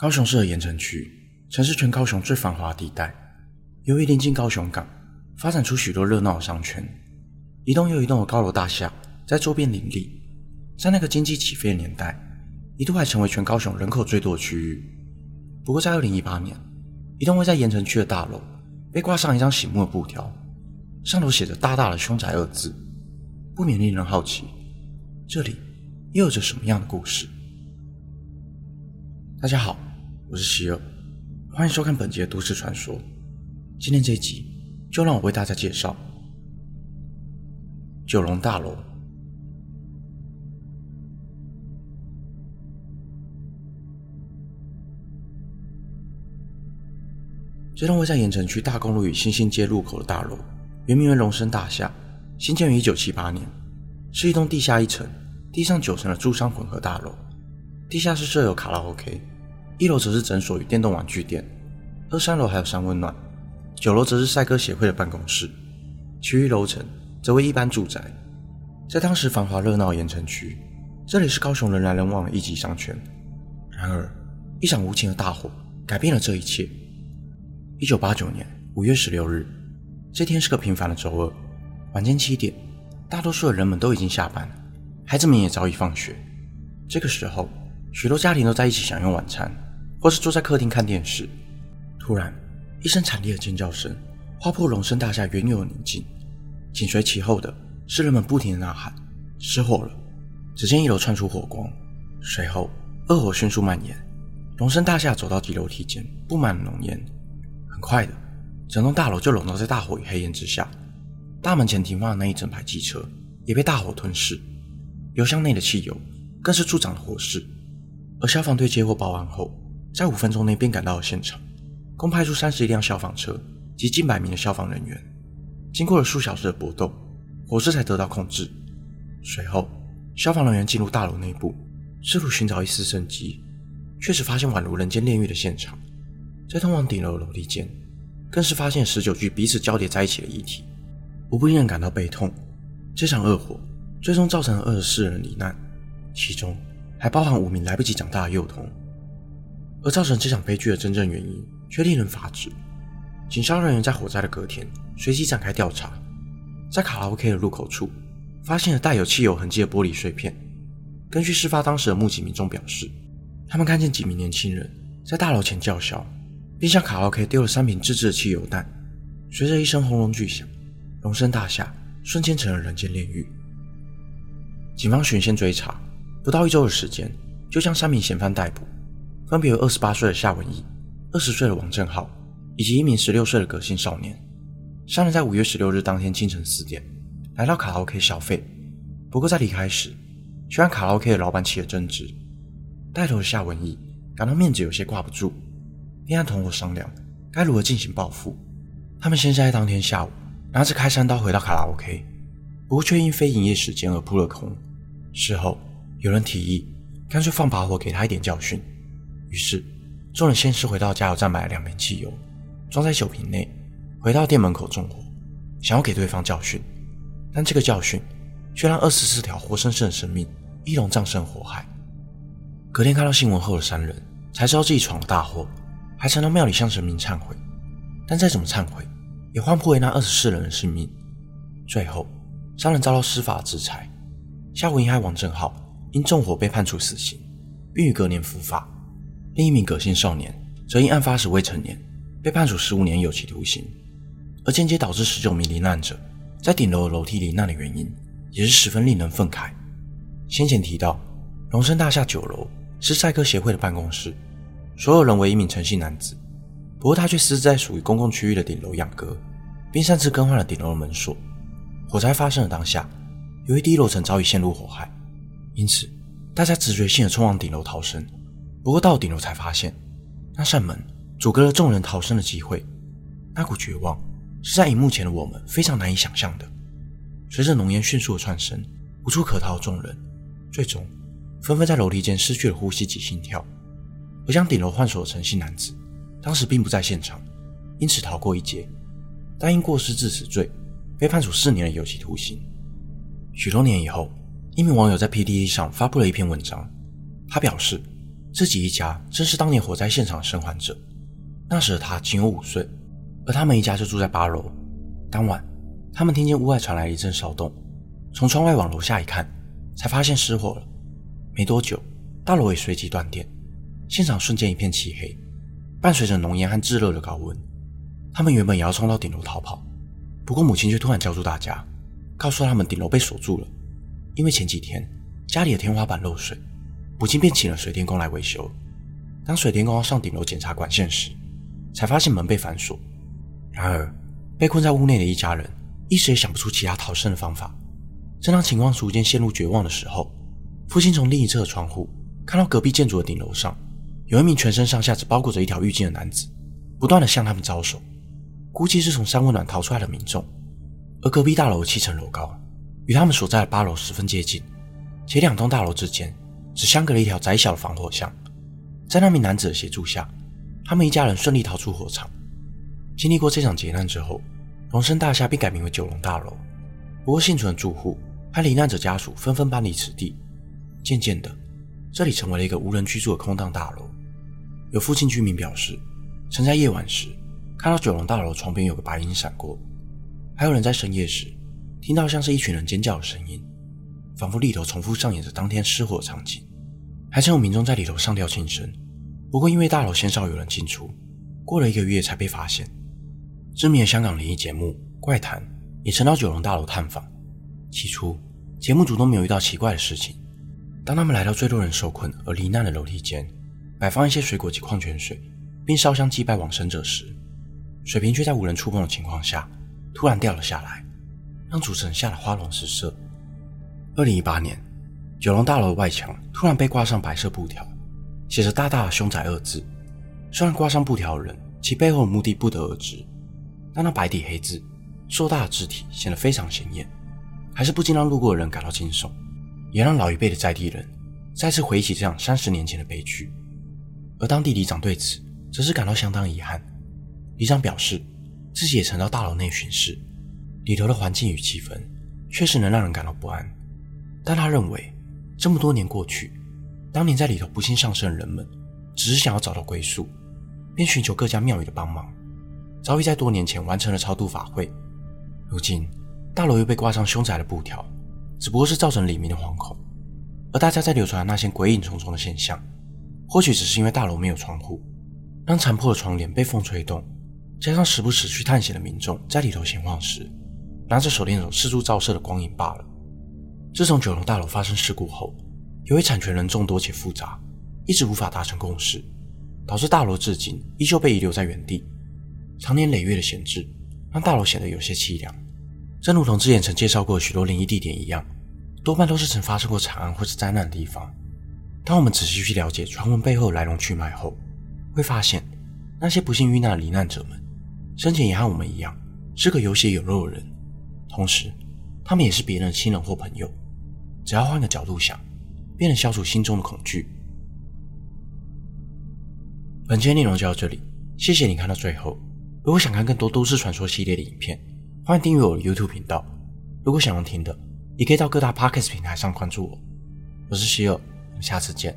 高雄市的盐埕区曾是全高雄最繁华地带，由于临近高雄港，发展出许多热闹的商圈，一栋又一栋的高楼大厦在周边林立。在那个经济起飞的年代，一度还成为全高雄人口最多的区域。不过，在二零一八年，一栋位在盐埕区的大楼被挂上一张醒目的布条，上头写着大大的“凶宅”二字，不免令人好奇，这里又有着什么样的故事？大家好，我是希尔，欢迎收看本集都市传说。今天这一集，就让我为大家介绍九龙大楼。这栋位在盐城区大公路与新兴街路口的大楼，原名为龙升大厦，兴建于一九七八年，是一栋地下一层、地上九层的住商混合大楼。地下室设有卡拉 OK，一楼则是诊所与电动玩具店，二三楼还有三温暖，九楼则是赛鸽协会的办公室，其余楼层则为一般住宅。在当时繁华热闹的盐城区，这里是高雄人来人往的一级商圈。然而，一场无情的大火改变了这一切。一九八九年五月十六日，这天是个平凡的周二，晚间七点，大多数的人们都已经下班，孩子们也早已放学。这个时候，许多家庭都在一起享用晚餐，或是坐在客厅看电视。突然，一声惨烈的尖叫声划破荣升大厦原有的宁静，紧随其后的是人们不停的呐喊：“失火了！”只见一楼窜出火光，随后恶火迅速蔓延，荣升大厦走到底楼梯间布满了浓烟。很快的，整栋大楼就笼罩在大火与黑烟之下。大门前停放的那一整排机车也被大火吞噬，油箱内的汽油更是助长了火势。而消防队接获报案后，在五分钟内便赶到了现场，共派出三十一辆消防车及近百名的消防人员。经过了数小时的搏斗，火势才得到控制。随后，消防人员进入大楼内部，试图寻找一丝生机，确实发现宛如人间炼狱的现场。在通往顶楼的楼梯间，更是发现十九具彼此交叠在一起的遗体，无不令人感到悲痛。这场恶火最终造成了二十四人罹难，其中还包含五名来不及长大的幼童。而造成这场悲剧的真正原因却令人发指。警消人员在火灾的隔天随即展开调查，在卡拉 OK 的入口处发现了带有汽油痕迹的玻璃碎片。根据事发当时的目击民众表示，他们看见几名年轻人在大楼前叫嚣。并向卡拉 OK 丢了三瓶自制的汽油弹，随着一声轰隆巨响，荣升大厦瞬间成了人间炼狱。警方循线追查，不到一周的时间，就将三名嫌犯逮捕，分别有二十八岁的夏文义、二十岁的王正浩，以及一名十六岁的革新少年。三人在五月十六日当天清晨四点来到卡拉 OK 消费，不过在离开时，却和卡拉 OK 的老板起了争执。带头的夏文义感到面子有些挂不住。便和同伙商量该如何进行报复。他们先是在当天下午拿着开山刀回到卡拉 OK，不过却因非营业时间而扑了空。事后有人提议干脆放把火给他一点教训，于是众人先是回到加油站买了两瓶汽油，装在酒瓶内，回到店门口纵火，想要给对方教训。但这个教训却让二十四条活生生的生命一同葬身火海。隔天看到新闻后的三人才知道自己闯了大祸。还曾到庙里向神明忏悔，但再怎么忏悔，也换不回那二十四人的性命。最后，三人遭到司法制裁。夏文义和王正浩因纵火被判处死刑，并于隔年伏法。另一名葛姓少年则因案发时未成年，被判处十五年有期徒刑。而间接导致十九名罹难者在顶楼楼梯罹难的原因，也是十分令人愤慨。先前提到，荣升大厦九楼是赛鸽协会的办公室。所有人为一名陈姓男子，不过他却私自在属于公共区域的顶楼养鸽，并擅自更换了顶楼的门锁。火灾发生的当下，由于低楼层早已陷入火海，因此大家直觉性的冲往顶楼逃生。不过到顶楼才发现，那扇门阻隔了众人逃生的机会。那股绝望是在荧幕前的我们非常难以想象的。随着浓烟迅速的窜升，无处可逃的众人，最终纷纷在楼梯间失去了呼吸及心跳。而将顶楼换锁的陈姓男子，当时并不在现场，因此逃过一劫，但因过失致死罪，被判处四年的有期徒刑。许多年以后，一名网友在 PTT 上发布了一篇文章，他表示，自己一家正是当年火灾现场的生还者。那时的他仅有五岁，而他们一家就住在八楼。当晚，他们听见屋外传来一阵骚动，从窗外往楼下一看，才发现失火了。没多久，大楼也随即断电，现场瞬间一片漆黑，伴随着浓烟和炙热的高温。他们原本也要冲到顶楼逃跑，不过母亲却突然叫住大家，告诉他们顶楼被锁住了，因为前几天家里的天花板漏水，母亲便请了水电工来维修。当水电工要上顶楼检查管线时，才发现门被反锁。然而，被困在屋内的一家人一时也想不出其他逃生的方法。正当情况逐渐陷入绝望的时候，父亲从另一侧的窗户看到隔壁建筑的顶楼上有一名全身上下只包裹着一条浴巾的男子，不断地向他们招手。估计是从三温暖逃出来的民众。而隔壁大楼七层楼高，与他们所在的八楼十分接近，且两栋大楼之间只相隔了一条窄小的防火巷。在那名男子的协助下，他们一家人顺利逃出火场。经历过这场劫难之后，荣升大厦被改名为九龙大楼。不过，幸存的住户和罹难者家属纷纷搬离此地。渐渐的，这里成为了一个无人居住的空荡大楼。有附近居民表示，曾在夜晚时看到九龙大楼床边有个白影闪过，还有人在深夜时听到像是一群人尖叫的声音，仿佛里头重复上演着当天失火场景。还曾有民众在里头上吊庆生。不过，因为大楼鲜少有人进出，过了一个月才被发现。知名的香港灵异节目《怪谈》也曾到九龙大楼探访。起初，节目组都没有遇到奇怪的事情。当他们来到最多人受困而罹难的楼梯间，摆放一些水果及矿泉水，并烧香祭拜往生者时，水瓶却在无人触碰的情况下突然掉了下来，让主持人吓得花容失色。二零一八年，九龙大楼的外墙突然被挂上白色布条。写着大大的“凶宅”二字，虽然挂上布条的人其背后的目的不得而知，但那白底黑字、硕大的字体显得非常显眼，还是不禁让路过的人感到惊悚，也让老一辈的在地人再次回忆起这样三十年前的悲剧。而当地里长对此则是感到相当遗憾。里长表示，自己也曾到大楼内巡视，里头的环境与气氛确实能让人感到不安，但他认为这么多年过去。当年在里头不幸丧生的人们，只是想要找到归宿，便寻求各家庙宇的帮忙，早已在多年前完成了超度法会。如今大楼又被挂上凶宅的布条，只不过是造成里民的惶恐。而大家在流传的那些鬼影重重的现象，或许只是因为大楼没有窗户，让残破的窗帘被风吹动，加上时不时去探险的民众在里头闲晃时，拿着手电筒四处照射的光影罢了。自从九龙大楼发生事故后，由于产权人众多且复杂，一直无法达成共识，导致大楼至今依旧被遗留在原地。长年累月的闲置，让大楼显得有些凄凉。正如同之前曾介绍过许多灵异地点一样，多半都是曾发生过惨案或是灾难的地方。当我们仔细去了解传闻背后来龙去脉后，会发现那些不幸遇难的罹难者们，生前也和我们一样是个有血有肉的人，同时他们也是别人的亲人或朋友。只要换个角度想。便能消除心中的恐惧。本期内容就到这里，谢谢你看到最后。如果想看更多都市传说系列的影片，欢迎订阅我的 YouTube 频道。如果想要听的，也可以到各大 Podcast 平台上关注我。我是希尔，我们下次见。